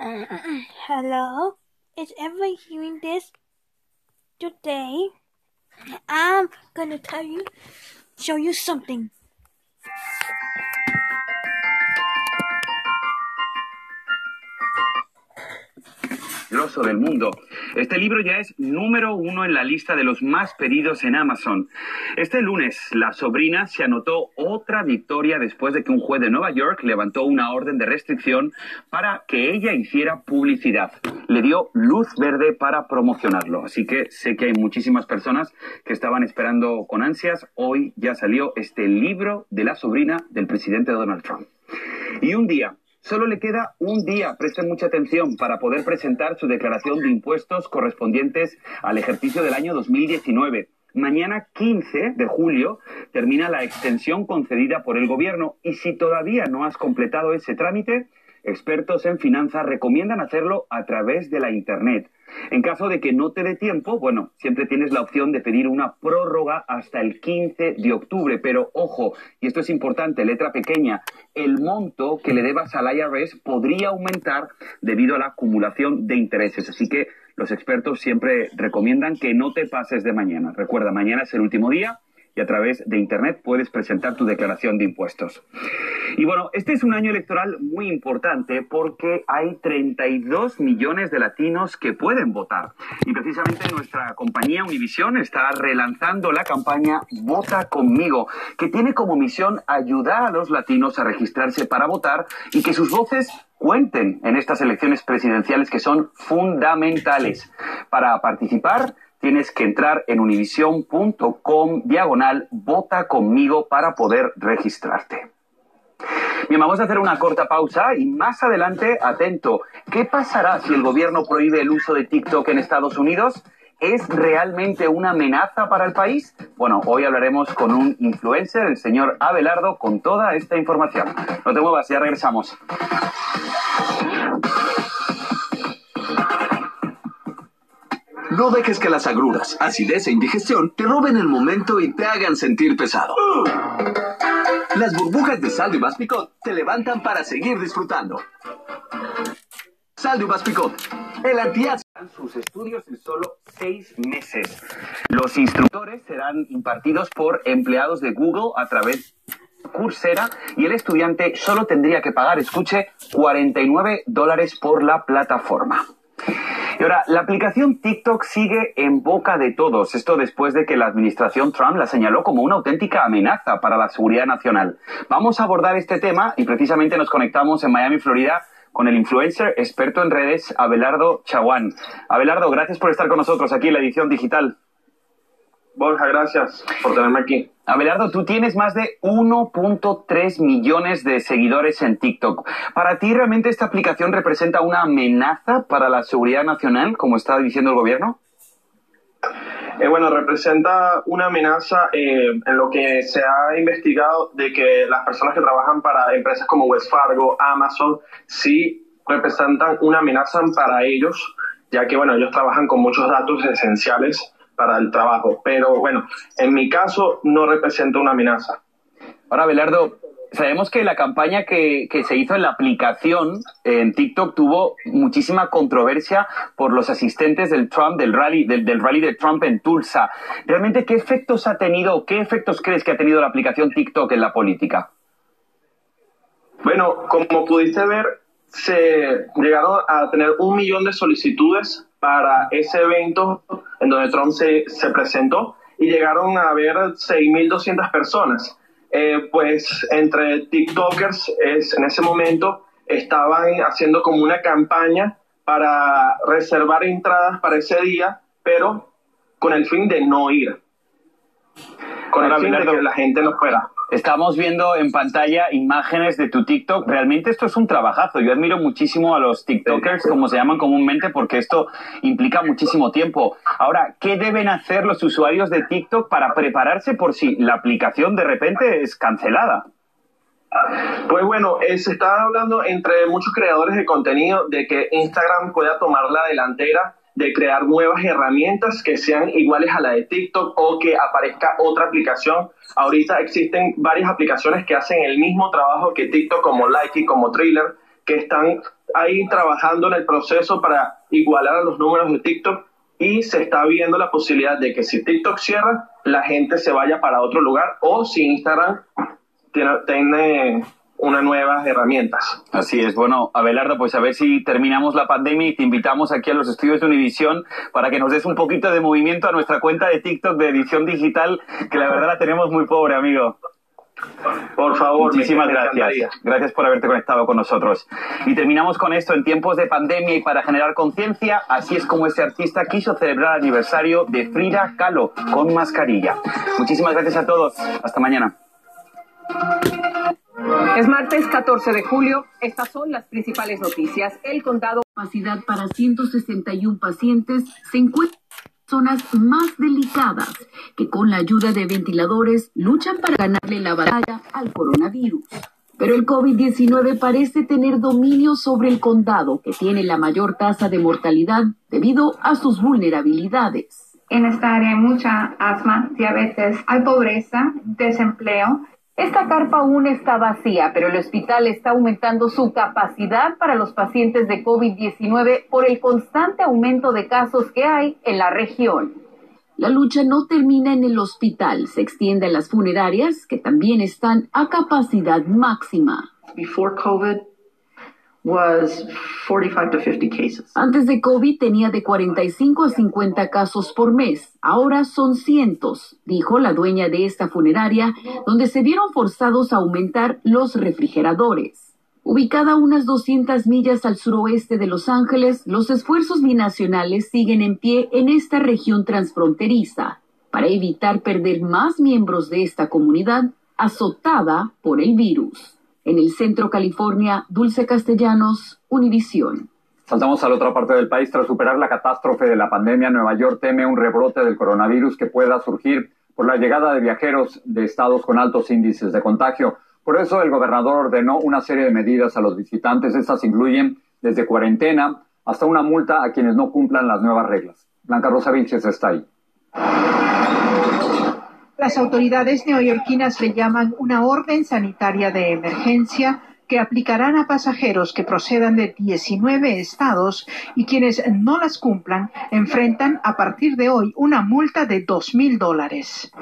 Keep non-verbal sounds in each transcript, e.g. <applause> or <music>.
Hello? Is everyone hearing this? Today, I'm gonna tell you, show you something. Grosso del mundo. Este libro ya es número uno en la lista de los más pedidos en Amazon. Este lunes, la sobrina se anotó otra victoria después de que un juez de Nueva York levantó una orden de restricción para que ella hiciera publicidad. Le dio luz verde para promocionarlo. Así que sé que hay muchísimas personas que estaban esperando con ansias. Hoy ya salió este libro de la sobrina del presidente Donald Trump. Y un día, Solo le queda un día, presten mucha atención, para poder presentar su declaración de impuestos correspondientes al ejercicio del año 2019. Mañana 15 de julio termina la extensión concedida por el Gobierno y si todavía no has completado ese trámite, expertos en finanzas recomiendan hacerlo a través de la Internet. En caso de que no te dé tiempo, bueno, siempre tienes la opción de pedir una prórroga hasta el 15 de octubre, pero ojo, y esto es importante, letra pequeña, el monto que le debas al IRS podría aumentar debido a la acumulación de intereses. Así que los expertos siempre recomiendan que no te pases de mañana. Recuerda, mañana es el último día y a través de Internet puedes presentar tu declaración de impuestos. Y bueno, este es un año electoral muy importante porque hay 32 millones de latinos que pueden votar. Y precisamente nuestra compañía Univision está relanzando la campaña Vota conmigo, que tiene como misión ayudar a los latinos a registrarse para votar y que sus voces cuenten en estas elecciones presidenciales que son fundamentales. Para participar, tienes que entrar en univision.com diagonal vota conmigo para poder registrarte. Bien, vamos a hacer una corta pausa y más adelante, atento, ¿qué pasará si el gobierno prohíbe el uso de TikTok en Estados Unidos? ¿Es realmente una amenaza para el país? Bueno, hoy hablaremos con un influencer, el señor Abelardo, con toda esta información. No te muevas, ya regresamos. No dejes que las agruras, acidez e indigestión te roben el momento y te hagan sentir pesado. Las burbujas de Sal de Picot te levantan para seguir disfrutando. Sal de Picot, el antiácido. Sus estudios en solo seis meses. Los instructores serán impartidos por empleados de Google a través de Coursera y el estudiante solo tendría que pagar, escuche, 49 dólares por la plataforma. Y ahora, la aplicación TikTok sigue en boca de todos. Esto después de que la administración Trump la señaló como una auténtica amenaza para la seguridad nacional. Vamos a abordar este tema y precisamente nos conectamos en Miami, Florida, con el influencer experto en redes Abelardo Chaguán. Abelardo, gracias por estar con nosotros aquí en la edición digital. Borja, gracias por tenerme aquí. Abelardo, tú tienes más de 1.3 millones de seguidores en TikTok. ¿Para ti realmente esta aplicación representa una amenaza para la seguridad nacional, como está diciendo el gobierno? Eh, bueno, representa una amenaza eh, en lo que se ha investigado de que las personas que trabajan para empresas como Wells Fargo, Amazon, sí representan una amenaza para ellos, ya que, bueno, ellos trabajan con muchos datos esenciales para el trabajo. Pero bueno, en mi caso no representa una amenaza. Ahora, Belardo, sabemos que la campaña que, que, se hizo en la aplicación en TikTok tuvo muchísima controversia por los asistentes del Trump, del rally, del, del, rally de Trump en Tulsa. ¿Realmente qué efectos ha tenido, qué efectos crees que ha tenido la aplicación TikTok en la política? Bueno, como pudiste ver, se llegaron a tener un millón de solicitudes para ese evento en donde Trump se, se presentó y llegaron a haber 6.200 personas. Eh, pues entre TikTokers es, en ese momento estaban haciendo como una campaña para reservar entradas para ese día, pero con el fin de no ir. Con el fin de que la gente no fuera. Estamos viendo en pantalla imágenes de tu TikTok. Realmente esto es un trabajazo. Yo admiro muchísimo a los TikTokers, como se llaman comúnmente, porque esto implica muchísimo tiempo. Ahora, ¿qué deben hacer los usuarios de TikTok para prepararse por si la aplicación de repente es cancelada? Pues bueno, eh, se está hablando entre muchos creadores de contenido de que Instagram pueda tomar la delantera de crear nuevas herramientas que sean iguales a la de TikTok o que aparezca otra aplicación. Ahorita existen varias aplicaciones que hacen el mismo trabajo que TikTok como Likey, como Thriller, que están ahí trabajando en el proceso para igualar a los números de TikTok y se está viendo la posibilidad de que si TikTok cierra, la gente se vaya para otro lugar o si Instagram tiene, tiene unas nuevas herramientas. Así es, bueno, Abelardo, pues a ver si terminamos la pandemia y te invitamos aquí a los estudios de Univisión para que nos des un poquito de movimiento a nuestra cuenta de TikTok de edición digital, que la verdad la tenemos muy pobre, amigo. Por favor, Muchísimas gracias. Gracias por haberte conectado con nosotros. Y terminamos con esto. En tiempos de pandemia y para generar conciencia, así es como este artista quiso celebrar el aniversario de Frida Kahlo con mascarilla. Muchísimas gracias a todos. Hasta mañana. Es martes 14 de julio. Estas son las principales noticias. El condado capacidad para 161 pacientes se encuentra en zonas más delicadas que con la ayuda de ventiladores luchan para ganarle la batalla al coronavirus. Pero el COVID-19 parece tener dominio sobre el condado, que tiene la mayor tasa de mortalidad debido a sus vulnerabilidades. En esta área hay mucha asma, diabetes, hay pobreza, desempleo. Esta carpa aún está vacía, pero el hospital está aumentando su capacidad para los pacientes de COVID-19 por el constante aumento de casos que hay en la región. La lucha no termina en el hospital, se extiende a las funerarias, que también están a capacidad máxima. before COVID was 45 to 50 cases. Antes de COVID tenía de 45 a 50 casos por mes. Ahora son cientos, dijo la dueña de esta funeraria, donde se vieron forzados a aumentar los refrigeradores. Ubicada a unas 200 millas al suroeste de Los Ángeles, los esfuerzos binacionales siguen en pie en esta región transfronteriza para evitar perder más miembros de esta comunidad azotada por el virus. En el centro California, Dulce Castellanos, Univisión. Saltamos a la otra parte del país. Tras superar la catástrofe de la pandemia, Nueva York teme un rebrote del coronavirus que pueda surgir por la llegada de viajeros de estados con altos índices de contagio. Por eso el gobernador ordenó una serie de medidas a los visitantes. Estas incluyen desde cuarentena hasta una multa a quienes no cumplan las nuevas reglas. Blanca Rosa Vilches está ahí. Las autoridades neoyorquinas le llaman una orden sanitaria de emergencia que aplicarán a pasajeros que procedan de 19 estados y quienes no las cumplan enfrentan a partir de hoy una multa de dos mil dólares.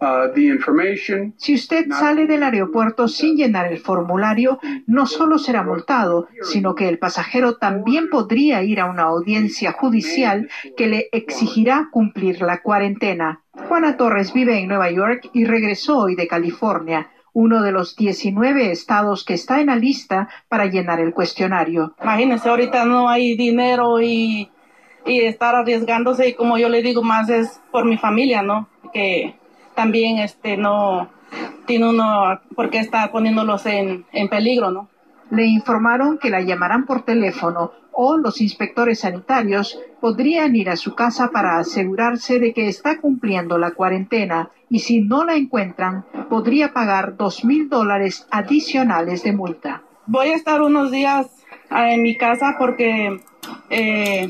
Uh, the information, Si usted sale del aeropuerto sin llenar el formulario, no solo será multado, sino que el pasajero también podría ir a una audiencia judicial que le exigirá cumplir la cuarentena. Juana Torres vive en Nueva York y regresó hoy de California, uno de los 19 estados que está en la lista para llenar el cuestionario. Imagínense, ahorita no hay dinero y, y estar arriesgándose y como yo le digo más es por mi familia, ¿no? Que también este no tiene uno por qué estar poniéndolos en, en peligro, ¿no? Le informaron que la llamarán por teléfono o los inspectores sanitarios podrían ir a su casa para asegurarse de que está cumpliendo la cuarentena y si no la encuentran podría pagar dos mil dólares adicionales de multa. Voy a estar unos días ah, en mi casa porque eh,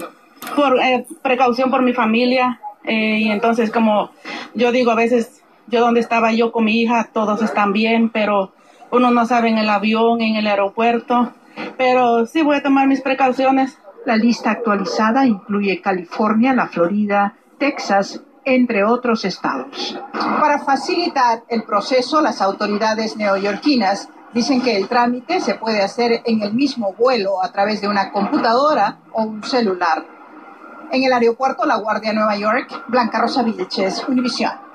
por eh, precaución por mi familia eh, y entonces como yo digo a veces yo donde estaba yo con mi hija todos están bien pero uno no sabe en el avión en el aeropuerto pero sí voy a tomar mis precauciones La lista actualizada incluye California, la Florida, Texas, entre otros estados. Para facilitar el proceso, las autoridades neoyorquinas dicen que el trámite se puede hacer en el mismo vuelo a través de una computadora o un celular. En el aeropuerto La Guardia Nueva York, Blanca Rosa Vilches, Univisión.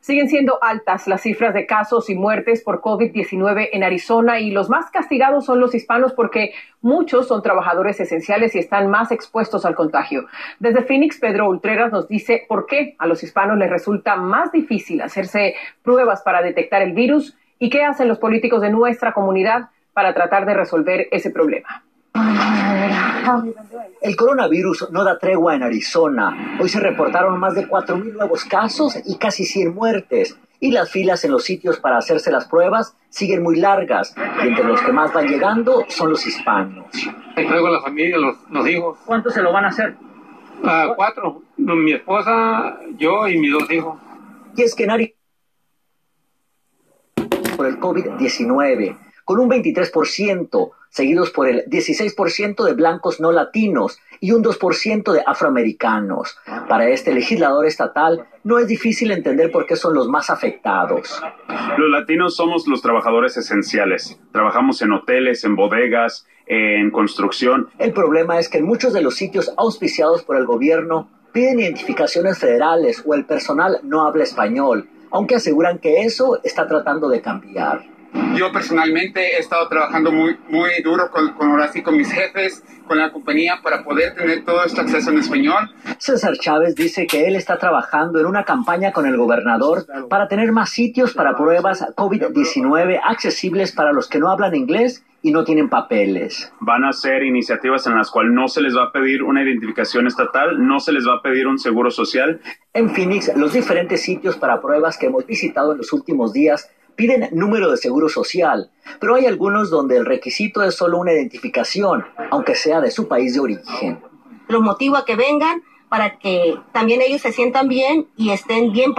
Siguen siendo altas las cifras de casos y muertes por COVID-19 en Arizona y los más castigados son los hispanos porque muchos son trabajadores esenciales y están más expuestos al contagio. Desde Phoenix, Pedro Ultreras nos dice por qué a los hispanos les resulta más difícil hacerse pruebas para detectar el virus y qué hacen los políticos de nuestra comunidad para tratar de resolver ese problema. El coronavirus no da tregua en Arizona. Hoy se reportaron más de 4.000 nuevos casos y casi 100 muertes. Y las filas en los sitios para hacerse las pruebas siguen muy largas. Y entre los que más van llegando son los hispanos. traigo la familia, los, los hijos. ¿Cuántos se lo van a hacer? Ah, cuatro. Mi esposa, yo y mis dos hijos. Y es que en Arizona por el COVID-19, con un 23%, seguidos por el 16% de blancos no latinos y un 2% de afroamericanos. Para este legislador estatal, no es difícil entender por qué son los más afectados. Los latinos somos los trabajadores esenciales. Trabajamos en hoteles, en bodegas, en construcción. El problema es que en muchos de los sitios auspiciados por el gobierno piden identificaciones federales o el personal no habla español, aunque aseguran que eso está tratando de cambiar. Yo personalmente he estado trabajando muy, muy duro con, con, ahora sí, con mis jefes, con la compañía para poder tener todo este acceso en español. César Chávez dice que él está trabajando en una campaña con el gobernador para tener más sitios para pruebas COVID-19 accesibles para los que no hablan inglés y no tienen papeles. Van a ser iniciativas en las cuales no se les va a pedir una identificación estatal, no se les va a pedir un seguro social. En Phoenix, los diferentes sitios para pruebas que hemos visitado en los últimos días piden número de seguro social, pero hay algunos donde el requisito es solo una identificación, aunque sea de su país de origen. Los motivo a que vengan para que también ellos se sientan bien y estén bien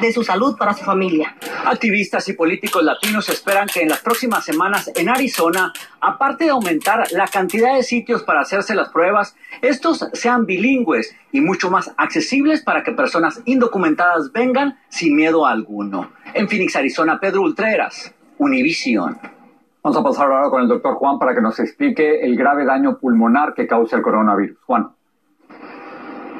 de su salud para su familia. Activistas y políticos latinos esperan que en las próximas semanas en Arizona, aparte de aumentar la cantidad de sitios para hacerse las pruebas, estos sean bilingües y mucho más accesibles para que personas indocumentadas vengan sin miedo alguno. En Phoenix, Arizona, Pedro Ultreras, Univision. Vamos a pasar ahora con el doctor Juan para que nos explique el grave daño pulmonar que causa el coronavirus. Juan.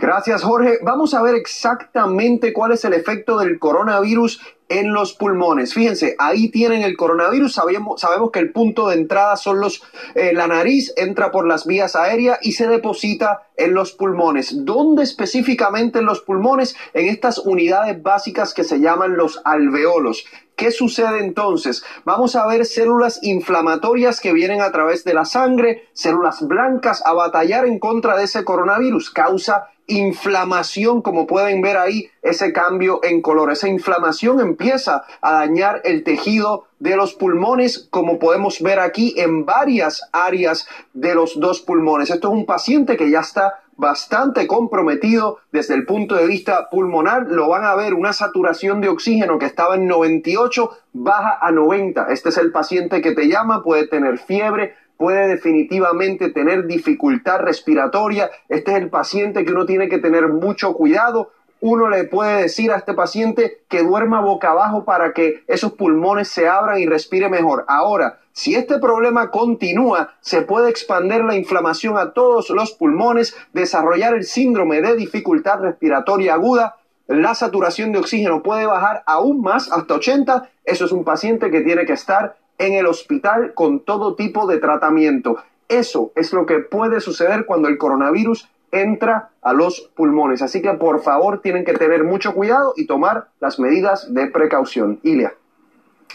Gracias, Jorge. Vamos a ver exactamente cuál es el efecto del coronavirus en los pulmones. Fíjense, ahí tienen el coronavirus. Sabemos, que el punto de entrada son los, eh, la nariz, entra por las vías aéreas y se deposita en los pulmones. ¿Dónde específicamente en los pulmones? En estas unidades básicas que se llaman los alveolos. ¿Qué sucede entonces? Vamos a ver células inflamatorias que vienen a través de la sangre, células blancas a batallar en contra de ese coronavirus. Causa inflamación, como pueden ver ahí, ese cambio en color. Esa inflamación empieza a dañar el tejido de los pulmones, como podemos ver aquí en varias áreas de los dos pulmones. Esto es un paciente que ya está bastante comprometido desde el punto de vista pulmonar. Lo van a ver, una saturación de oxígeno que estaba en 98, baja a 90. Este es el paciente que te llama, puede tener fiebre, puede definitivamente tener dificultad respiratoria. Este es el paciente que uno tiene que tener mucho cuidado. Uno le puede decir a este paciente que duerma boca abajo para que esos pulmones se abran y respire mejor. Ahora, si este problema continúa, se puede expandir la inflamación a todos los pulmones, desarrollar el síndrome de dificultad respiratoria aguda, la saturación de oxígeno puede bajar aún más hasta 80. Eso es un paciente que tiene que estar en el hospital con todo tipo de tratamiento. Eso es lo que puede suceder cuando el coronavirus entra a los pulmones. Así que por favor tienen que tener mucho cuidado y tomar las medidas de precaución. Ilia.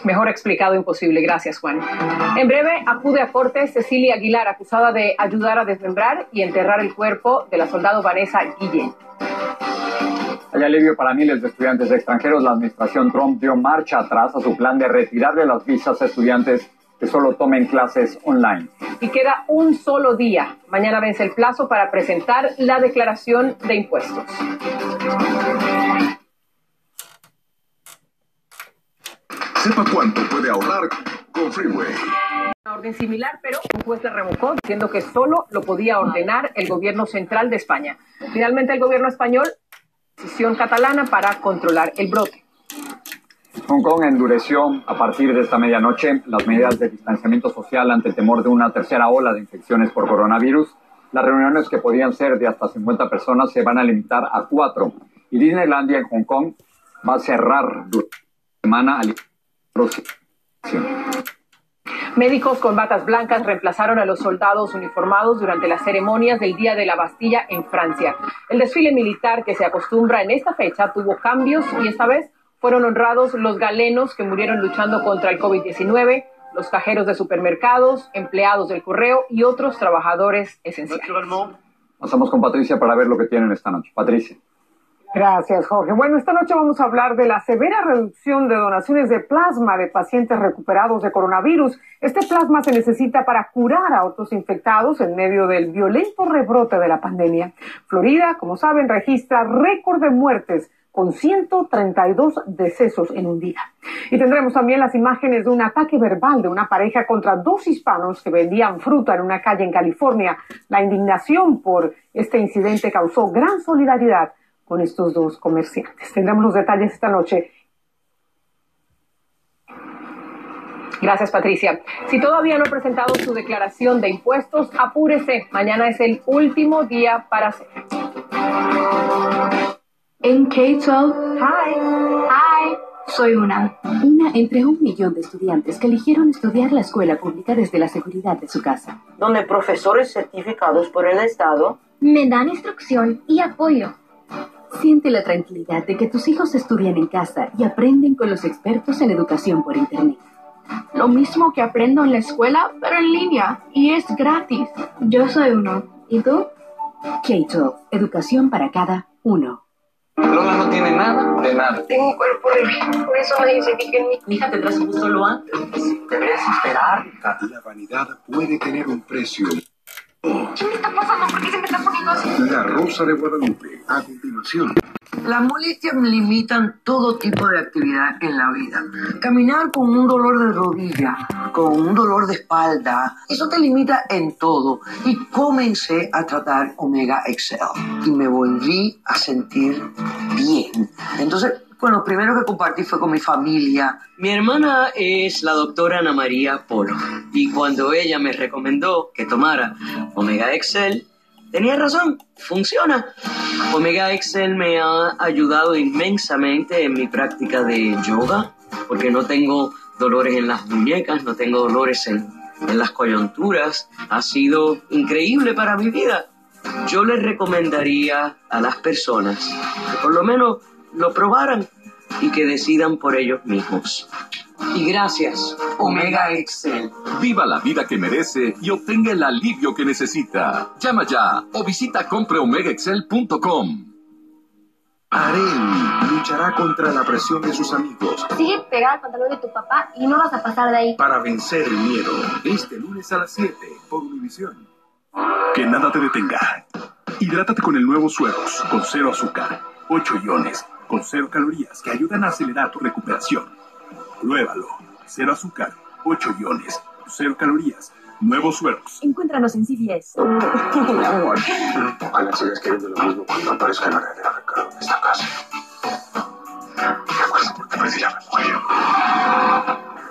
Mejor explicado imposible. Gracias, Juan. En breve acude a corte Cecilia Aguilar, acusada de ayudar a desmembrar y enterrar el cuerpo de la soldado Vanessa Guillén. Hay alivio para miles de estudiantes extranjeros. La administración Trump dio marcha atrás a su plan de retirarle las visas a estudiantes que solo tomen clases online. Y queda un solo día. Mañana vence el plazo para presentar la declaración de impuestos. Sepa cuánto puede ahorrar con Freeway. Una orden similar, pero un juez la revocó diciendo que solo lo podía ordenar el gobierno central de España. Finalmente el gobierno español decisión catalana para controlar el brote. Hong Kong endureció a partir de esta medianoche las medidas de distanciamiento social ante el temor de una tercera ola de infecciones por coronavirus. Las reuniones que podían ser de hasta 50 personas se van a limitar a cuatro. Y Disneylandia en Hong Kong va a cerrar durante la semana al Médicos con batas blancas reemplazaron a los soldados uniformados durante las ceremonias del Día de la Bastilla en Francia. El desfile militar que se acostumbra en esta fecha tuvo cambios y esta vez fueron honrados los galenos que murieron luchando contra el COVID-19, los cajeros de supermercados, empleados del correo y otros trabajadores esenciales. Pasamos con Patricia para ver lo que tienen esta noche. Patricia. Gracias, Jorge. Bueno, esta noche vamos a hablar de la severa reducción de donaciones de plasma de pacientes recuperados de coronavirus. Este plasma se necesita para curar a otros infectados en medio del violento rebrote de la pandemia. Florida, como saben, registra récord de muertes con 132 decesos en un día. Y tendremos también las imágenes de un ataque verbal de una pareja contra dos hispanos que vendían fruta en una calle en California. La indignación por este incidente causó gran solidaridad con estos dos comerciantes. Tendremos los detalles esta noche Gracias, Patricia. Si todavía no ha presentado su declaración de impuestos, apúrese. Mañana es el último día para hacer. En K-12, hi, hi, soy una. Una entre un millón de estudiantes que eligieron estudiar la escuela pública desde la seguridad de su casa. Donde profesores certificados por el Estado me dan instrucción y apoyo. Siente la tranquilidad de que tus hijos estudian en casa y aprenden con los expertos en educación por Internet. Lo mismo que aprendo en la escuela, pero en línea, y es gratis. Yo soy uno. ¿Y tú? K-12, educación para cada uno. Lola no tiene nada de nada. Tengo un cuerpo horrible, por eso nadie se fija en mí. Mi hija tendrá su gusto lo antes. Deberías esperar. La vanidad puede tener un precio. ¿Qué me está pasando? ¿Por qué se me está poniendo así? La Rosa de Guadalupe, a continuación. Las molestias limitan todo tipo de actividad en la vida. Caminar con un dolor de rodilla, con un dolor de espalda, eso te limita en todo. Y comencé a tratar Omega Excel y me volví a sentir bien. Entonces, bueno, primero que compartí fue con mi familia. Mi hermana es la doctora Ana María Polo y cuando ella me recomendó que tomara Omega Excel, tenía razón, funciona. Omega Excel me ha ayudado inmensamente en mi práctica de yoga porque no tengo dolores en las muñecas, no tengo dolores en, en las coyunturas. Ha sido increíble para mi vida. Yo les recomendaría a las personas que por lo menos lo probaran y que decidan por ellos mismos. Y gracias, Omega Excel. Viva la vida que merece y obtenga el alivio que necesita. Llama ya o visita compreomegaexcel.com. Areli luchará contra la presión de sus amigos Sigue pegada al pantalón de tu papá y no vas a pasar de ahí. para vencer el miedo. Este lunes a las 7 por Univisión. Que nada te detenga. Hidrátate con el nuevo Sueros, con cero azúcar, 8 iones, con cero calorías que ayudan a acelerar tu recuperación. Pruébalo. Cero azúcar, 8 iones, cero calorías. Nuevos Sueros. Encuéntranos en CVS. Mi amor. Ojalá sigas queriendo lo mismo cuando aparezca la verdadera Ricardo en esta casa. Recuerda por qué perdí la memoria.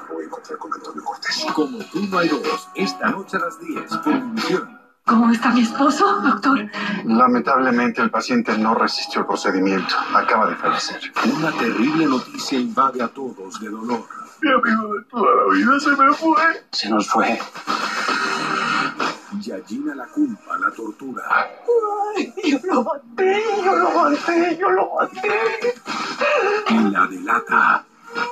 Me voy a encontrar con Antonio Cortés. Como tú no hay dos, esta noche a las 10 por Univisión. ¿Cómo está mi esposo, doctor? Lamentablemente el paciente no resistió el procedimiento. Acaba de fallecer. Una terrible noticia invade a todos de dolor. Mi amigo de toda la vida se me fue. Se nos fue. Yagina la culpa, la tortura. Ay, yo lo maté, yo lo maté, yo lo maté. Y la delata.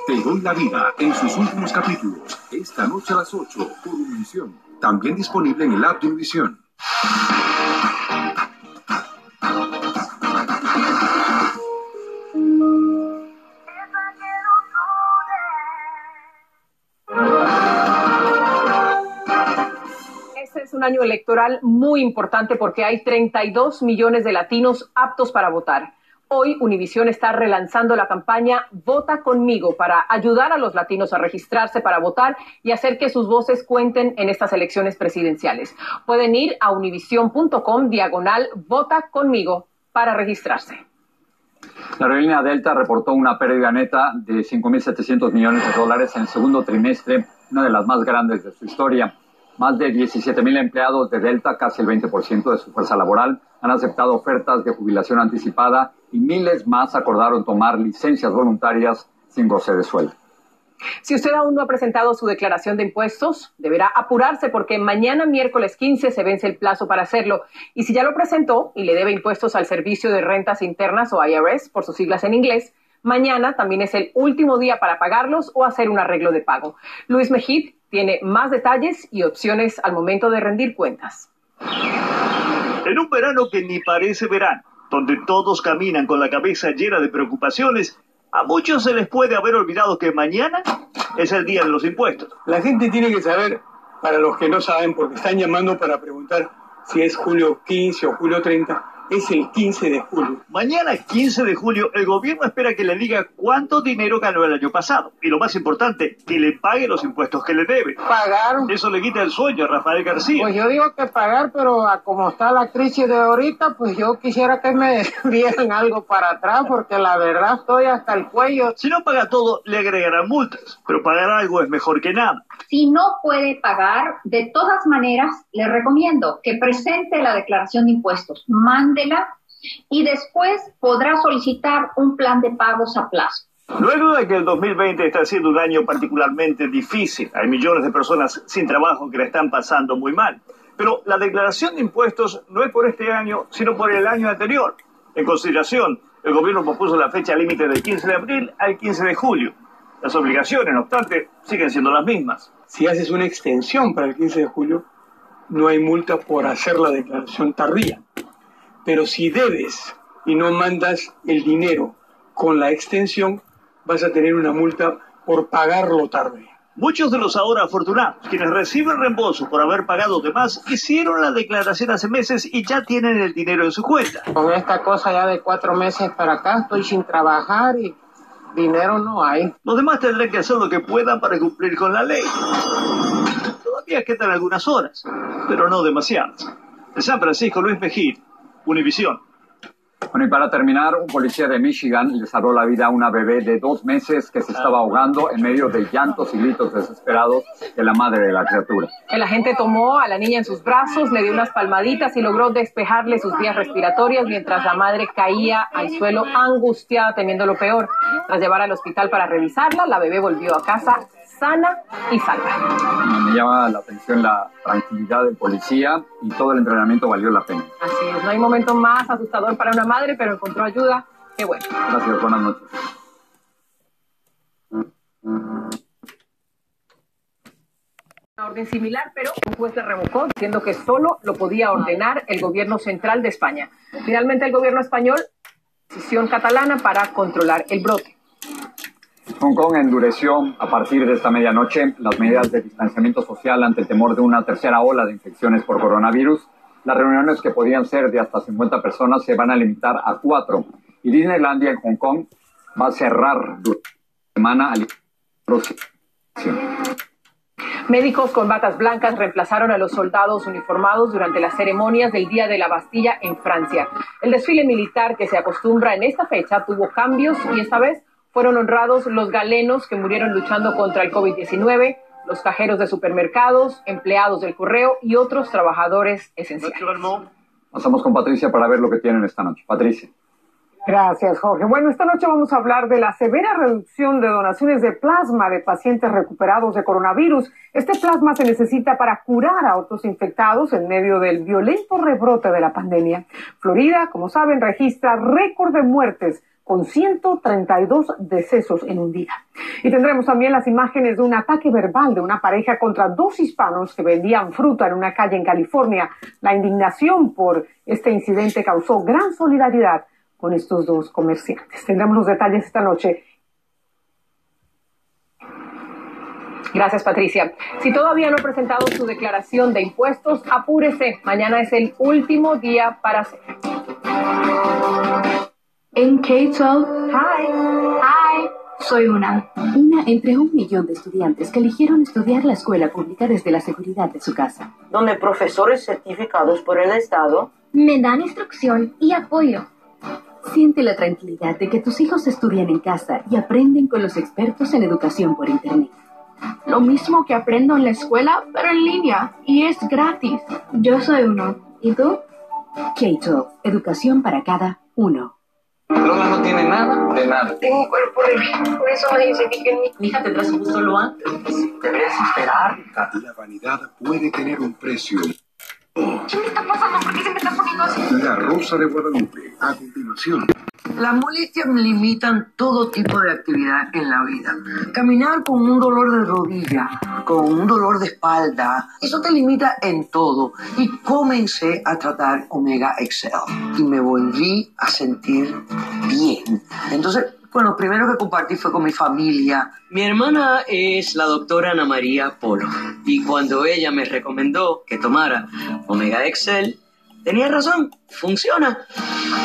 Te doy la vida en sus últimos capítulos. Esta noche a las 8 por Univisión. También disponible en el app de Univisión. Este es un año electoral muy importante porque hay 32 millones de latinos aptos para votar. Hoy Univisión está relanzando la campaña Vota conmigo para ayudar a los latinos a registrarse para votar y hacer que sus voces cuenten en estas elecciones presidenciales. Pueden ir a univision.com diagonal Vota conmigo para registrarse. La aerolínea Delta reportó una pérdida neta de 5.700 millones de dólares en el segundo trimestre, una de las más grandes de su historia. Más de 17.000 empleados de Delta, casi el 20% de su fuerza laboral, han aceptado ofertas de jubilación anticipada y miles más acordaron tomar licencias voluntarias sin goce de sueldo. Si usted aún no ha presentado su declaración de impuestos, deberá apurarse porque mañana miércoles 15 se vence el plazo para hacerlo. Y si ya lo presentó y le debe impuestos al Servicio de Rentas Internas o IRS, por sus siglas en inglés, mañana también es el último día para pagarlos o hacer un arreglo de pago. Luis Mejid tiene más detalles y opciones al momento de rendir cuentas. En un verano que ni parece verano, donde todos caminan con la cabeza llena de preocupaciones, a muchos se les puede haber olvidado que mañana es el día de los impuestos. La gente tiene que saber, para los que no saben, porque están llamando para preguntar si es julio 15 o julio 30, es el 15 de julio. Mañana, 15 de julio, el gobierno espera que le diga cuánto dinero ganó el año pasado. Y lo más importante, que le pague los impuestos que le debe. Pagar. Eso le quita el sueño a Rafael García. Pues yo digo que pagar, pero a como está la crisis de ahorita, pues yo quisiera que me <laughs> dieran algo para atrás, porque la verdad estoy hasta el cuello. Si no paga todo, le agregarán multas. Pero pagar algo es mejor que nada. Si no puede pagar, de todas maneras, le recomiendo que presente la declaración de impuestos, mándela y después podrá solicitar un plan de pagos a plazo. No hay duda que el 2020 está siendo un año particularmente difícil. Hay millones de personas sin trabajo que la están pasando muy mal. Pero la declaración de impuestos no es por este año, sino por el año anterior. En consideración, el gobierno propuso la fecha límite del 15 de abril al 15 de julio. Las obligaciones, no obstante, siguen siendo las mismas. Si haces una extensión para el 15 de julio, no hay multa por hacer la declaración tardía. Pero si debes y no mandas el dinero con la extensión, vas a tener una multa por pagarlo tarde. Muchos de los ahora afortunados, quienes reciben reembolso por haber pagado de más, hicieron la declaración hace meses y ya tienen el dinero en su cuenta. Con esta cosa ya de cuatro meses para acá, estoy sin trabajar y dinero no hay. Los demás tendrán que hacer lo que puedan para cumplir con la ley. Todavía quedan algunas horas, pero no demasiadas. De San Francisco, Luis Mejía, Univisión. Bueno, y para terminar, un policía de Michigan le salvó la vida a una bebé de dos meses que se estaba ahogando en medio de llantos y gritos desesperados de la madre de la criatura. El agente tomó a la niña en sus brazos, le dio unas palmaditas y logró despejarle sus vías respiratorias mientras la madre caía al suelo angustiada, temiendo lo peor. Tras llevar al hospital para revisarla, la bebé volvió a casa sana y salva. Me llama la atención la tranquilidad del policía y todo el entrenamiento valió la pena. Así es, no hay momento más asustador para una madre, pero encontró ayuda. Qué bueno. Gracias, buenas noches. Una orden similar, pero un juez la revocó diciendo que solo lo podía ordenar el gobierno central de España. Finalmente el gobierno español decisión catalana para controlar el brote. Hong Kong endureció a partir de esta medianoche las medidas de distanciamiento social ante el temor de una tercera ola de infecciones por coronavirus. Las reuniones que podían ser de hasta 50 personas se van a limitar a cuatro. Y Disneylandia en Hong Kong va a cerrar durante la semana al Médicos con batas blancas reemplazaron a los soldados uniformados durante las ceremonias del Día de la Bastilla en Francia. El desfile militar que se acostumbra en esta fecha tuvo cambios y esta vez fueron honrados los galenos que murieron luchando contra el COVID-19, los cajeros de supermercados, empleados del correo y otros trabajadores esenciales. Pasamos con Patricia para ver lo que tienen esta noche. Patricia. Gracias, Jorge. Bueno, esta noche vamos a hablar de la severa reducción de donaciones de plasma de pacientes recuperados de coronavirus. Este plasma se necesita para curar a otros infectados en medio del violento rebrote de la pandemia. Florida, como saben, registra récord de muertes con 132 decesos en un día. Y tendremos también las imágenes de un ataque verbal de una pareja contra dos hispanos que vendían fruta en una calle en California. La indignación por este incidente causó gran solidaridad con estos dos comerciantes. Tendremos los detalles esta noche. Gracias, Patricia. Si todavía no ha presentado su declaración de impuestos, apúrese. Mañana es el último día para hacer. En K-12, hi, hi, soy una. Una entre un millón de estudiantes que eligieron estudiar la escuela pública desde la seguridad de su casa. Donde profesores certificados por el Estado me dan instrucción y apoyo. Siente la tranquilidad de que tus hijos estudian en casa y aprenden con los expertos en educación por Internet. Lo mismo que aprendo en la escuela, pero en línea, y es gratis. Yo soy uno. ¿Y tú? K-12, educación para cada uno. Lola no tiene nada de nada. Tengo un cuerpo horrible, por eso nadie se fija en mí. Mi hija tendrá su gusto lo antes. Deberías esperar. La vanidad puede tener un precio. ¿Qué me está pasando? ¿Por qué se me está poniendo así? La Rosa de Guadalupe, a continuación. Las molestias limitan todo tipo de actividad en la vida. Caminar con un dolor de rodilla, con un dolor de espalda, eso te limita en todo. Y comencé a tratar Omega Excel y me volví a sentir bien. Entonces, bueno, lo primero que compartí fue con mi familia. Mi hermana es la doctora Ana María Polo y cuando ella me recomendó que tomara Omega Excel, tenía razón, funciona.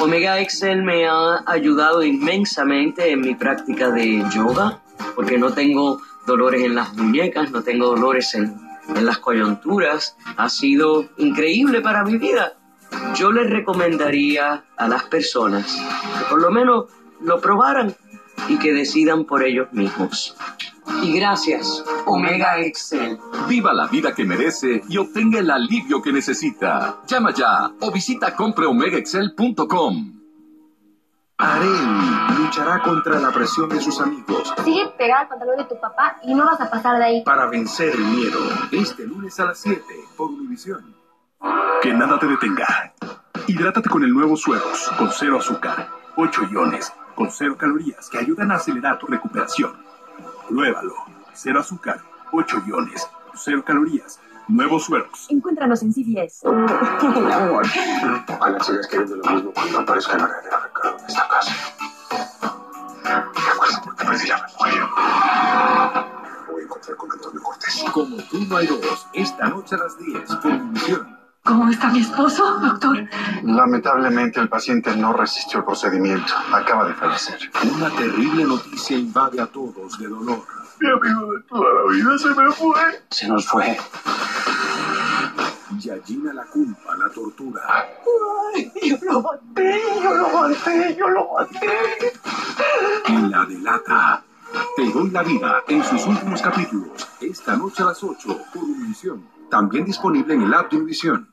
Omega Excel me ha ayudado inmensamente en mi práctica de yoga, porque no tengo dolores en las muñecas, no tengo dolores en, en las coyunturas. Ha sido increíble para mi vida. Yo les recomendaría a las personas que por lo menos lo probaran y que decidan por ellos mismos. Y gracias, Omega Excel. Viva la vida que merece y obtenga el alivio que necesita. Llama ya o visita compreomegaexcel.com. Areli luchará contra la presión de sus amigos Sigue pegada al pantalón de tu papá y no vas a pasar de ahí. para vencer el miedo. Este lunes a las 7 por Univisión. Que nada te detenga. Hidrátate con el nuevo Sueros, con cero azúcar, 8 iones, con cero calorías que ayudan a acelerar tu recuperación. Pruébalo. Cero azúcar, 8 iones, cero calorías. Nuevos Sueros. Encuéntranos en CVS. <laughs> Mi amor. Ojalá sigas queriendo lo mismo cuando aparezca el verdadero Ricardo en esta casa. Recuerda por qué perdí la memoria. Me voy a encontrar con Antonio Cortés. Como tú no hay dos, esta noche a las 10 por Univisión. ¿Cómo está mi esposo, doctor? Lamentablemente el paciente no resistió el procedimiento. Acaba de fallecer. Una terrible noticia invade a todos de dolor. Mi amigo de toda la vida se me fue. Se nos fue. Yayina la culpa, la tortura. Ay, yo lo maté, yo lo maté, yo lo maté. Y la delata. Te doy la vida en sus últimos capítulos. Esta noche a las 8 por Univisión. También disponible en el app de Univisión.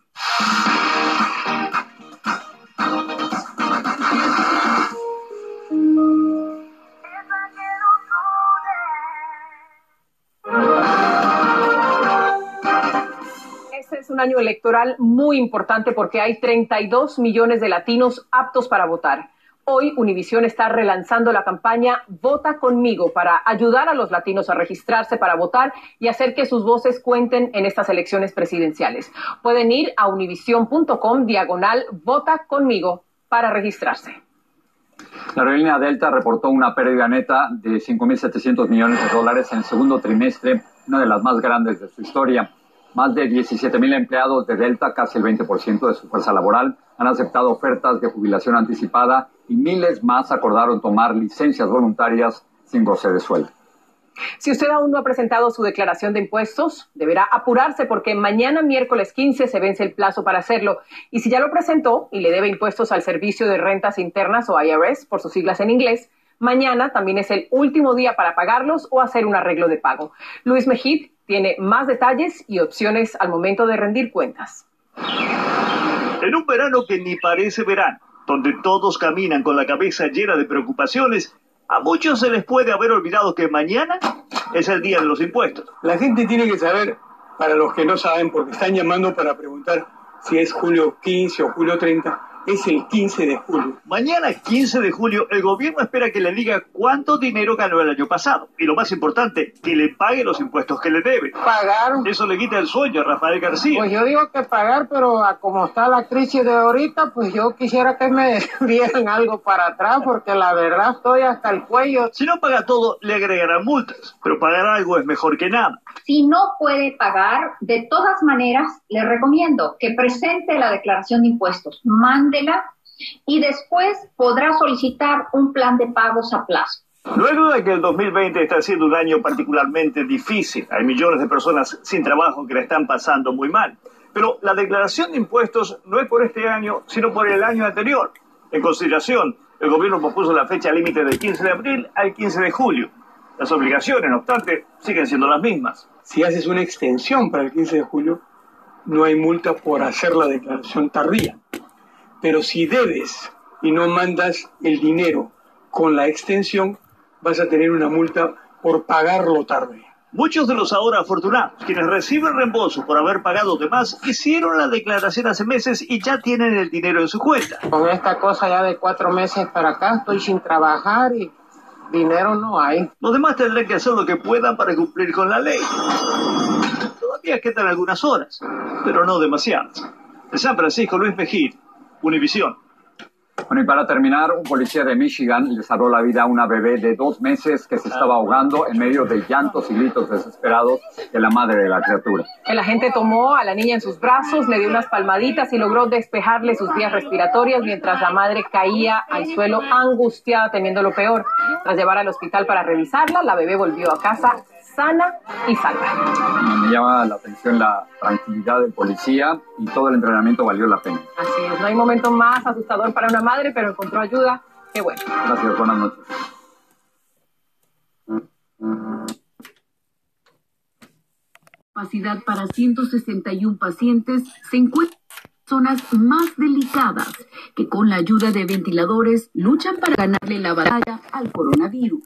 Este es un año electoral muy importante porque hay 32 millones de latinos aptos para votar. Hoy Univisión está relanzando la campaña Vota conmigo para ayudar a los latinos a registrarse para votar y hacer que sus voces cuenten en estas elecciones presidenciales. Pueden ir a univision.com diagonal Vota conmigo para registrarse. La aerolínea Delta reportó una pérdida neta de 5.700 millones de dólares en el segundo trimestre, una de las más grandes de su historia. Más de 17.000 empleados de Delta, casi el 20% de su fuerza laboral, han aceptado ofertas de jubilación anticipada y miles más acordaron tomar licencias voluntarias sin goce de sueldo. Si usted aún no ha presentado su declaración de impuestos, deberá apurarse porque mañana miércoles 15 se vence el plazo para hacerlo. Y si ya lo presentó y le debe impuestos al Servicio de Rentas Internas o IRS, por sus siglas en inglés, mañana también es el último día para pagarlos o hacer un arreglo de pago. Luis Mejid tiene más detalles y opciones al momento de rendir cuentas. En un verano que ni parece verano, donde todos caminan con la cabeza llena de preocupaciones, a muchos se les puede haber olvidado que mañana es el día de los impuestos. La gente tiene que saber, para los que no saben, porque están llamando para preguntar si es julio 15 o julio 30, es el 15 de julio. Mañana, 15 de julio, el gobierno espera que le diga cuánto dinero ganó el año pasado. Y lo más importante, que le pague los impuestos que le debe. Pagar. Eso le quita el sueño a Rafael García. Pues yo digo que pagar, pero a como está la crisis de ahorita, pues yo quisiera que me <laughs> dieran algo para atrás, porque la verdad estoy hasta el cuello. Si no paga todo, le agregarán multas. Pero pagar algo es mejor que nada. Si no puede pagar, de todas maneras, le recomiendo que presente la declaración de impuestos, y después podrá solicitar un plan de pagos a plazo. No hay duda que el 2020 está siendo un año particularmente difícil. Hay millones de personas sin trabajo que la están pasando muy mal. Pero la declaración de impuestos no es por este año, sino por el año anterior. En consideración, el gobierno propuso la fecha límite del 15 de abril al 15 de julio. Las obligaciones, no obstante, siguen siendo las mismas. Si haces una extensión para el 15 de julio, no hay multa por hacer la declaración tardía. Pero si debes y no mandas el dinero con la extensión, vas a tener una multa por pagarlo tarde. Muchos de los ahora afortunados, quienes reciben reembolso por haber pagado de más, hicieron la declaración hace meses y ya tienen el dinero en su cuenta. Con esta cosa ya de cuatro meses para acá, estoy sin trabajar y dinero no hay. Los demás tendrán que hacer lo que puedan para cumplir con la ley. Todavía quedan algunas horas, pero no demasiadas. De San Francisco, Luis Mejid, Univisión. Bueno, y para terminar, un policía de Michigan le salvó la vida a una bebé de dos meses que se estaba ahogando en medio de llantos y gritos desesperados de la madre de la criatura. El agente tomó a la niña en sus brazos, le dio unas palmaditas y logró despejarle sus vías respiratorias mientras la madre caía al suelo angustiada, temiendo lo peor. Tras llevar al hospital para revisarla, la bebé volvió a casa sana y salva. Me llama la atención la tranquilidad del policía y todo el entrenamiento valió la pena. Así es, no hay momento más asustador para una madre, pero encontró ayuda. Qué bueno. Gracias, buenas noches. Capacidad para 161 pacientes se encuentran zonas más delicadas que con la ayuda de ventiladores luchan para ganarle la batalla al coronavirus.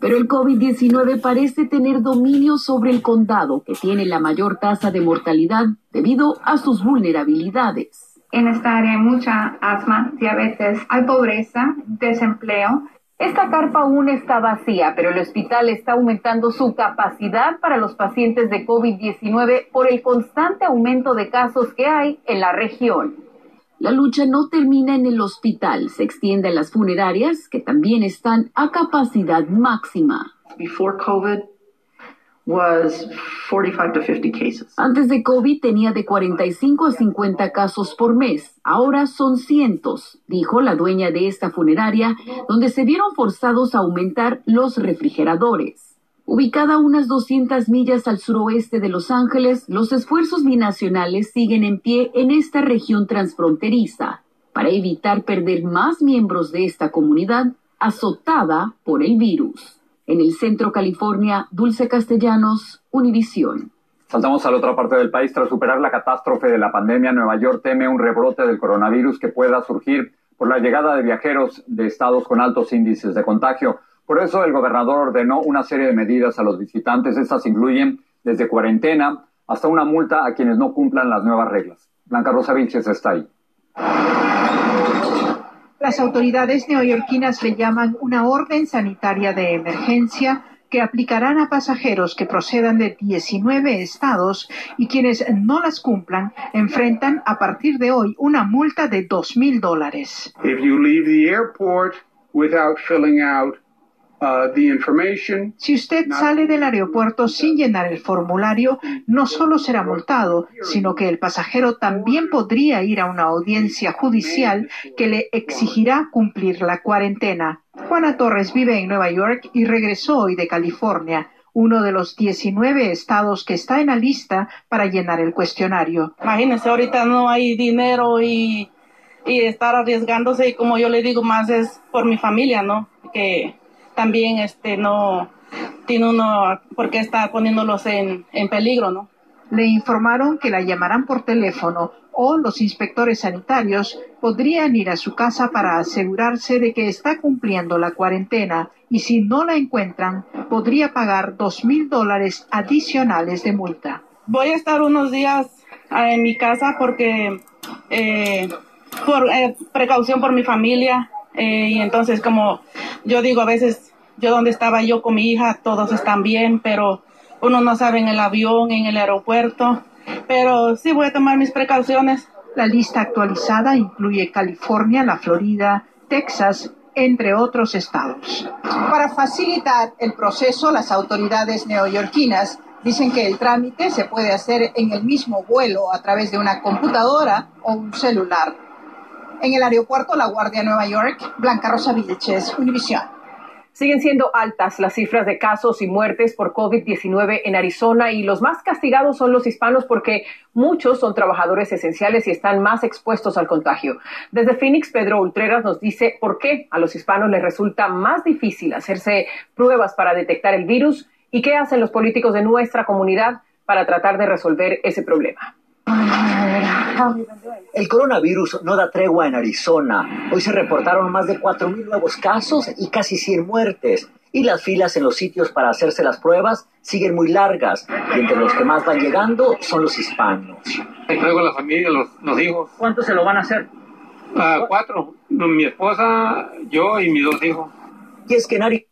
Pero el COVID-19 parece tener dominio sobre el condado, que tiene la mayor tasa de mortalidad debido a sus vulnerabilidades. En esta área hay mucha asma, diabetes, hay pobreza, desempleo. Esta carpa aún está vacía, pero el hospital está aumentando su capacidad para los pacientes de COVID-19 por el constante aumento de casos que hay en la región. La lucha no termina en el hospital, se extiende a las funerarias, que también están a capacidad máxima. Before COVID was 45 to 50 cases. Antes de COVID tenía de 45 a 50 casos por mes. Ahora son cientos, dijo la dueña de esta funeraria, donde se vieron forzados a aumentar los refrigeradores. Ubicada a unas 200 millas al suroeste de Los Ángeles, los esfuerzos binacionales siguen en pie en esta región transfronteriza para evitar perder más miembros de esta comunidad azotada por el virus. En el centro California, Dulce Castellanos, Univisión. Saltamos a la otra parte del país. Tras superar la catástrofe de la pandemia, Nueva York teme un rebrote del coronavirus que pueda surgir por la llegada de viajeros de estados con altos índices de contagio. Por eso el gobernador ordenó una serie de medidas a los visitantes. Estas incluyen desde cuarentena hasta una multa a quienes no cumplan las nuevas reglas. Blanca Rosa Vilches está ahí. Las autoridades neoyorquinas le llaman una orden sanitaria de emergencia que aplicarán a pasajeros que procedan de 19 estados y quienes no las cumplan enfrentan a partir de hoy una multa de dos mil dólares. If you leave the airport without filling out Uh, si usted sale del aeropuerto sin llenar el formulario, no solo será multado, sino que el pasajero también podría ir a una audiencia judicial que le exigirá cumplir la cuarentena. Juana Torres vive en Nueva York y regresó hoy de California uno de los 19 estados que está en la lista para llenar el cuestionario. Imagínese, ahorita no hay dinero y, y estar arriesgándose y como yo le digo más es por mi familia, ¿no? Que también este no tiene uno por qué estar poniéndolos en, en peligro, ¿no? Le informaron que la llamarán por teléfono o los inspectores sanitarios podrían ir a su casa para asegurarse de que está cumpliendo la cuarentena y si no la encuentran podría pagar dos mil dólares adicionales de multa. Voy a estar unos días ah, en mi casa porque eh, por eh, precaución por mi familia eh, y entonces como yo digo a veces yo donde estaba yo con mi hija, todos están bien, pero uno no sabe en el avión, en el aeropuerto, pero sí voy a tomar mis precauciones. La lista actualizada incluye California, la Florida, Texas, entre otros estados. Para facilitar el proceso, las autoridades neoyorquinas dicen que el trámite se puede hacer en el mismo vuelo a través de una computadora o un celular. En el aeropuerto La Guardia Nueva York, Blanca Rosa Vilches, Univision. Siguen siendo altas las cifras de casos y muertes por COVID-19 en Arizona y los más castigados son los hispanos porque muchos son trabajadores esenciales y están más expuestos al contagio. Desde Phoenix, Pedro Ultreras nos dice por qué a los hispanos les resulta más difícil hacerse pruebas para detectar el virus y qué hacen los políticos de nuestra comunidad para tratar de resolver ese problema. El coronavirus no da tregua en Arizona. Hoy se reportaron más de 4.000 nuevos casos y casi 100 muertes. Y las filas en los sitios para hacerse las pruebas siguen muy largas. Y entre los que más van llegando son los hispanos. Traigo la familia, los, hijos. ¿Cuántos se lo van a hacer? Uh, cuatro. Mi esposa, yo y mis dos hijos. Y es que en Arizona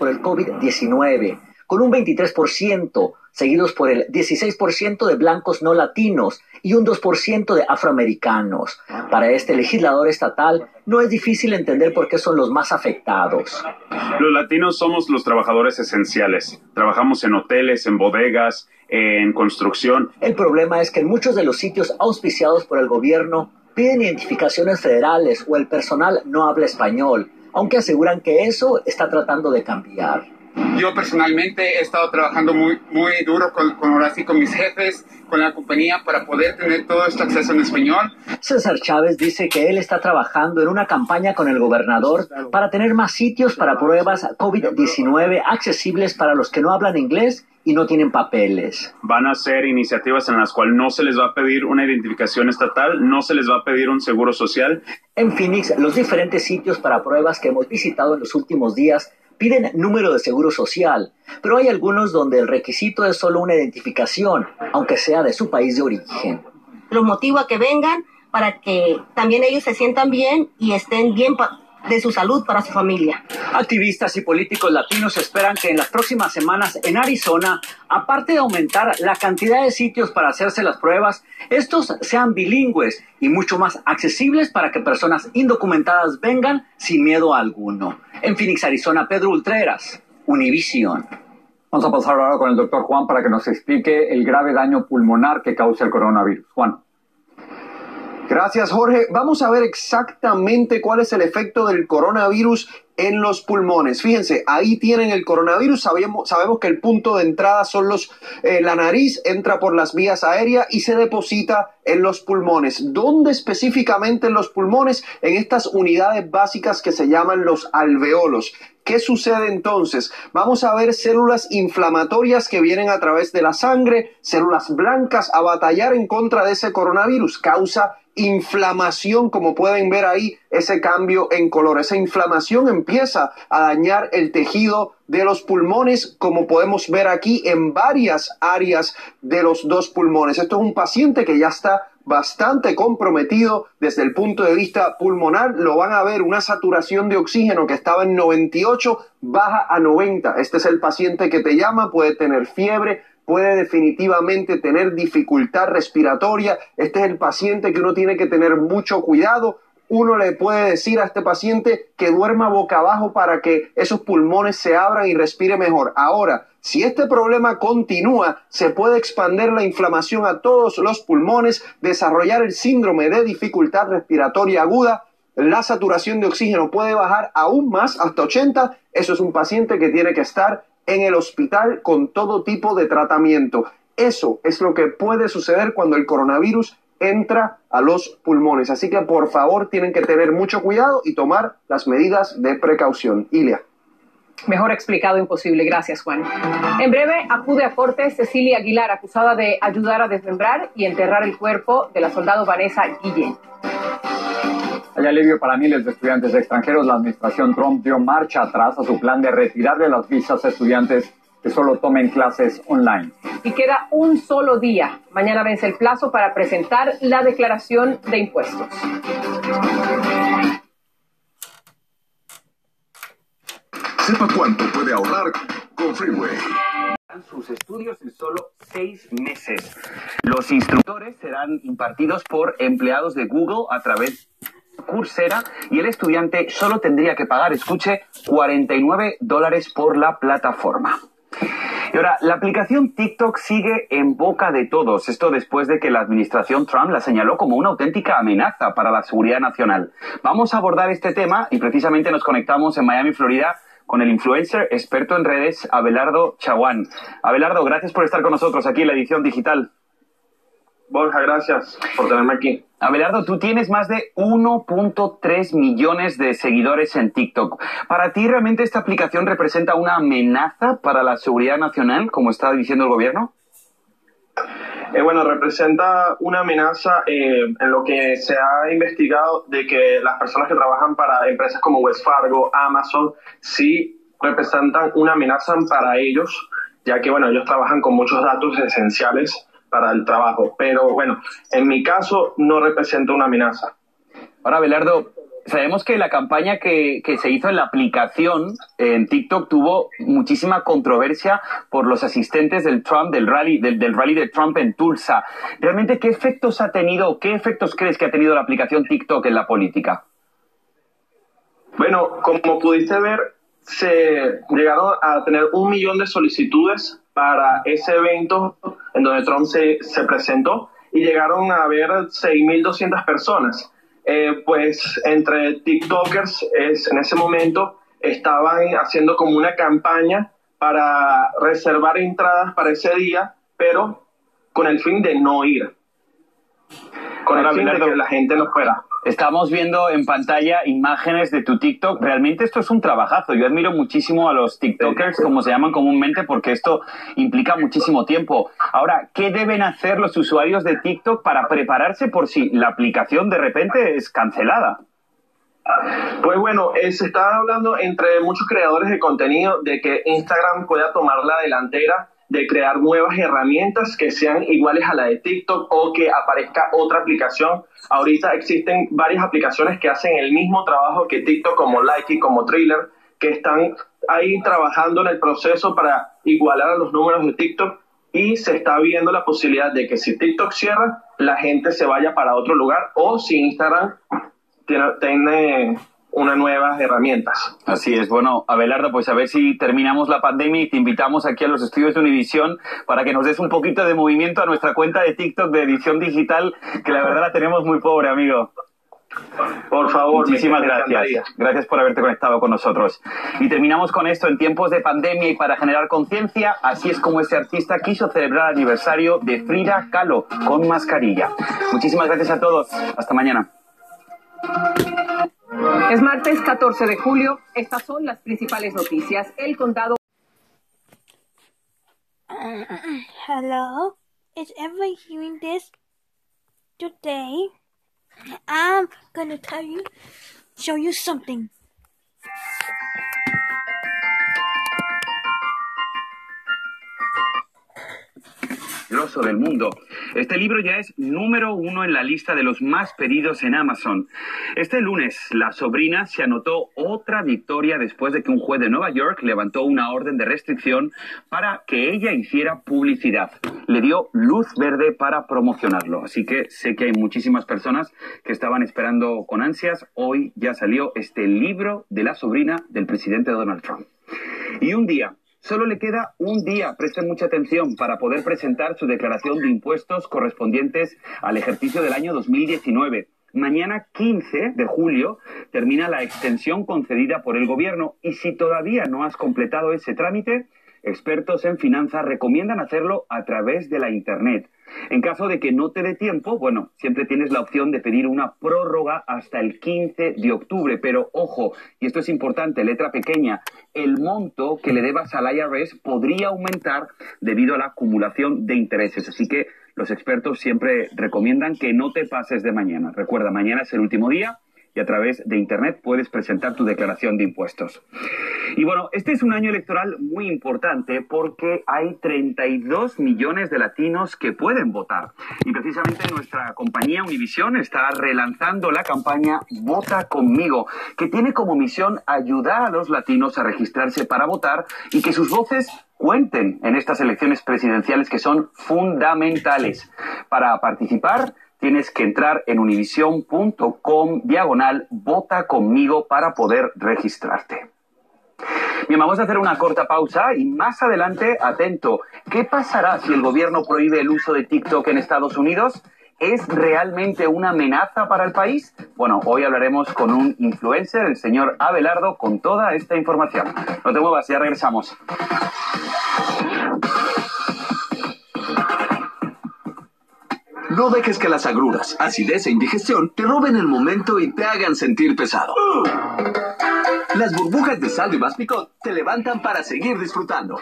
por el COVID-19 con un 23%, seguidos por el 16% de blancos no latinos y un 2% de afroamericanos. Para este legislador estatal, no es difícil entender por qué son los más afectados. Los latinos somos los trabajadores esenciales. Trabajamos en hoteles, en bodegas, en construcción. El problema es que en muchos de los sitios auspiciados por el gobierno piden identificaciones federales o el personal no habla español, aunque aseguran que eso está tratando de cambiar. Yo personalmente he estado trabajando muy, muy duro con, con, ahora sí, con mis jefes, con la compañía para poder tener todo este acceso en español. César Chávez dice que él está trabajando en una campaña con el gobernador para tener más sitios para pruebas COVID-19 accesibles para los que no hablan inglés y no tienen papeles. Van a ser iniciativas en las cuales no se les va a pedir una identificación estatal, no se les va a pedir un seguro social. En Phoenix, los diferentes sitios para pruebas que hemos visitado en los últimos días piden número de seguro social, pero hay algunos donde el requisito es solo una identificación, aunque sea de su país de origen. Los motivo a que vengan para que también ellos se sientan bien y estén bien de su salud para su familia. Activistas y políticos latinos esperan que en las próximas semanas en Arizona, aparte de aumentar la cantidad de sitios para hacerse las pruebas, estos sean bilingües y mucho más accesibles para que personas indocumentadas vengan sin miedo alguno. En Phoenix, Arizona, Pedro Ultreras, Univision. Vamos a pasar ahora con el doctor Juan para que nos explique el grave daño pulmonar que causa el coronavirus. Juan. Gracias, Jorge. Vamos a ver exactamente cuál es el efecto del coronavirus en los pulmones. Fíjense, ahí tienen el coronavirus. Sabemos, que el punto de entrada son los, eh, la nariz, entra por las vías aéreas y se deposita en los pulmones. ¿Dónde específicamente en los pulmones? En estas unidades básicas que se llaman los alveolos. ¿Qué sucede entonces? Vamos a ver células inflamatorias que vienen a través de la sangre, células blancas a batallar en contra de ese coronavirus. Causa inflamación, como pueden ver ahí, ese cambio en color. Esa inflamación empieza a dañar el tejido de los pulmones, como podemos ver aquí en varias áreas de los dos pulmones. Esto es un paciente que ya está bastante comprometido desde el punto de vista pulmonar. Lo van a ver una saturación de oxígeno que estaba en 98, baja a 90. Este es el paciente que te llama, puede tener fiebre, puede definitivamente tener dificultad respiratoria. Este es el paciente que uno tiene que tener mucho cuidado. Uno le puede decir a este paciente que duerma boca abajo para que esos pulmones se abran y respire mejor. Ahora, si este problema continúa, se puede expandir la inflamación a todos los pulmones, desarrollar el síndrome de dificultad respiratoria aguda, la saturación de oxígeno puede bajar aún más hasta 80. Eso es un paciente que tiene que estar en el hospital con todo tipo de tratamiento. Eso es lo que puede suceder cuando el coronavirus entra a los pulmones. Así que por favor tienen que tener mucho cuidado y tomar las medidas de precaución. Ilia. Mejor explicado imposible. Gracias, Juan. En breve acude a corte Cecilia Aguilar, acusada de ayudar a desmembrar y enterrar el cuerpo de la soldado Vanessa Guillén. Hay alivio para miles de estudiantes extranjeros. La administración Trump dio marcha atrás a su plan de retirarle las visas a estudiantes que solo tomen clases online. Y queda un solo día. Mañana vence el plazo para presentar la declaración de impuestos. Sepa cuánto puede ahorrar con Freeway sus estudios en solo seis meses. Los instructores serán impartidos por empleados de Google a través de Coursera y el estudiante solo tendría que pagar, escuche, 49 dólares por la plataforma. Y ahora, la aplicación TikTok sigue en boca de todos. Esto después de que la administración Trump la señaló como una auténtica amenaza para la seguridad nacional. Vamos a abordar este tema y precisamente nos conectamos en Miami, Florida, con el influencer experto en redes Abelardo Chaguán. Abelardo, gracias por estar con nosotros aquí en la edición digital. Borja, gracias por tenerme aquí. Abelardo, tú tienes más de 1.3 millones de seguidores en TikTok. ¿Para ti realmente esta aplicación representa una amenaza para la seguridad nacional, como está diciendo el gobierno? Eh, bueno, representa una amenaza eh, en lo que se ha investigado de que las personas que trabajan para empresas como West Fargo, Amazon, sí representan una amenaza para ellos, ya que, bueno, ellos trabajan con muchos datos esenciales para el trabajo. Pero, bueno, en mi caso no representa una amenaza. Ahora, Belardo, sabemos que la campaña que, que, se hizo en la aplicación en TikTok tuvo muchísima controversia por los asistentes del Trump, del rally, del, del, rally de Trump en Tulsa. ¿Realmente qué efectos ha tenido, qué efectos crees que ha tenido la aplicación TikTok en la política? Bueno, como pudiste ver, se llegaron a tener un millón de solicitudes para ese evento en donde Trump se, se presentó y llegaron a haber 6.200 personas. Eh, pues entre TikTokers es, en ese momento estaban haciendo como una campaña para reservar entradas para ese día, pero con el fin de no ir. Con el fin de que la gente no fuera. Estamos viendo en pantalla imágenes de tu TikTok. Realmente esto es un trabajazo. Yo admiro muchísimo a los TikTokers, como se llaman comúnmente, porque esto implica muchísimo tiempo. Ahora, ¿qué deben hacer los usuarios de TikTok para prepararse por si la aplicación de repente es cancelada? Pues bueno, eh, se está hablando entre muchos creadores de contenido de que Instagram pueda tomar la delantera de crear nuevas herramientas que sean iguales a la de TikTok o que aparezca otra aplicación. Ahorita existen varias aplicaciones que hacen el mismo trabajo que TikTok, como Likey, como Thriller, que están ahí trabajando en el proceso para igualar a los números de TikTok y se está viendo la posibilidad de que si TikTok cierra, la gente se vaya para otro lugar o si Instagram tiene, tiene unas nuevas herramientas. Así es. Bueno, Abelardo, pues a ver si terminamos la pandemia y te invitamos aquí a los estudios de Univisión para que nos des un poquito de movimiento a nuestra cuenta de TikTok de edición digital, que la verdad la tenemos muy pobre, amigo. Por favor, muchísimas gracias. Gracias por haberte conectado con nosotros. Y terminamos con esto en tiempos de pandemia y para generar conciencia, así es como este artista quiso celebrar el aniversario de Frida Kahlo con mascarilla. Muchísimas gracias a todos. Hasta mañana. Es martes 14 de julio. Estas son las principales noticias. El condado. Hello? Is everyone hearing this today? I'm gonna tell you, show you something. Del mundo. Este libro ya es número uno en la lista de los más pedidos en Amazon. Este lunes, la sobrina se anotó otra victoria después de que un juez de Nueva York levantó una orden de restricción para que ella hiciera publicidad. Le dio luz verde para promocionarlo. Así que sé que hay muchísimas personas que estaban esperando con ansias. Hoy ya salió este libro de la sobrina del presidente Donald Trump. Y un día Solo le queda un día, presten mucha atención, para poder presentar su declaración de impuestos correspondientes al ejercicio del año 2019. Mañana 15 de julio termina la extensión concedida por el Gobierno y si todavía no has completado ese trámite, expertos en finanzas recomiendan hacerlo a través de la Internet. En caso de que no te dé tiempo, bueno, siempre tienes la opción de pedir una prórroga hasta el 15 de octubre, pero ojo, y esto es importante, letra pequeña, el monto que le debas al IRS podría aumentar debido a la acumulación de intereses. Así que los expertos siempre recomiendan que no te pases de mañana. Recuerda, mañana es el último día y a través de Internet puedes presentar tu declaración de impuestos. Y bueno, este es un año electoral muy importante porque hay 32 millones de latinos que pueden votar. Y precisamente nuestra compañía Univision está relanzando la campaña Vota conmigo, que tiene como misión ayudar a los latinos a registrarse para votar y que sus voces cuenten en estas elecciones presidenciales que son fundamentales. Para participar, tienes que entrar en univision.com diagonal vota conmigo para poder registrarte. Bien, vamos a hacer una corta pausa y más adelante, atento, ¿qué pasará si el gobierno prohíbe el uso de TikTok en Estados Unidos? ¿Es realmente una amenaza para el país? Bueno, hoy hablaremos con un influencer, el señor Abelardo, con toda esta información. No te muevas, ya regresamos. No dejes que las agruras, acidez e indigestión te roben el momento y te hagan sentir pesado. Las burbujas de Sal de Picot te levantan para seguir disfrutando.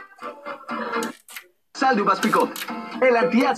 Sal de Picot, el antiácido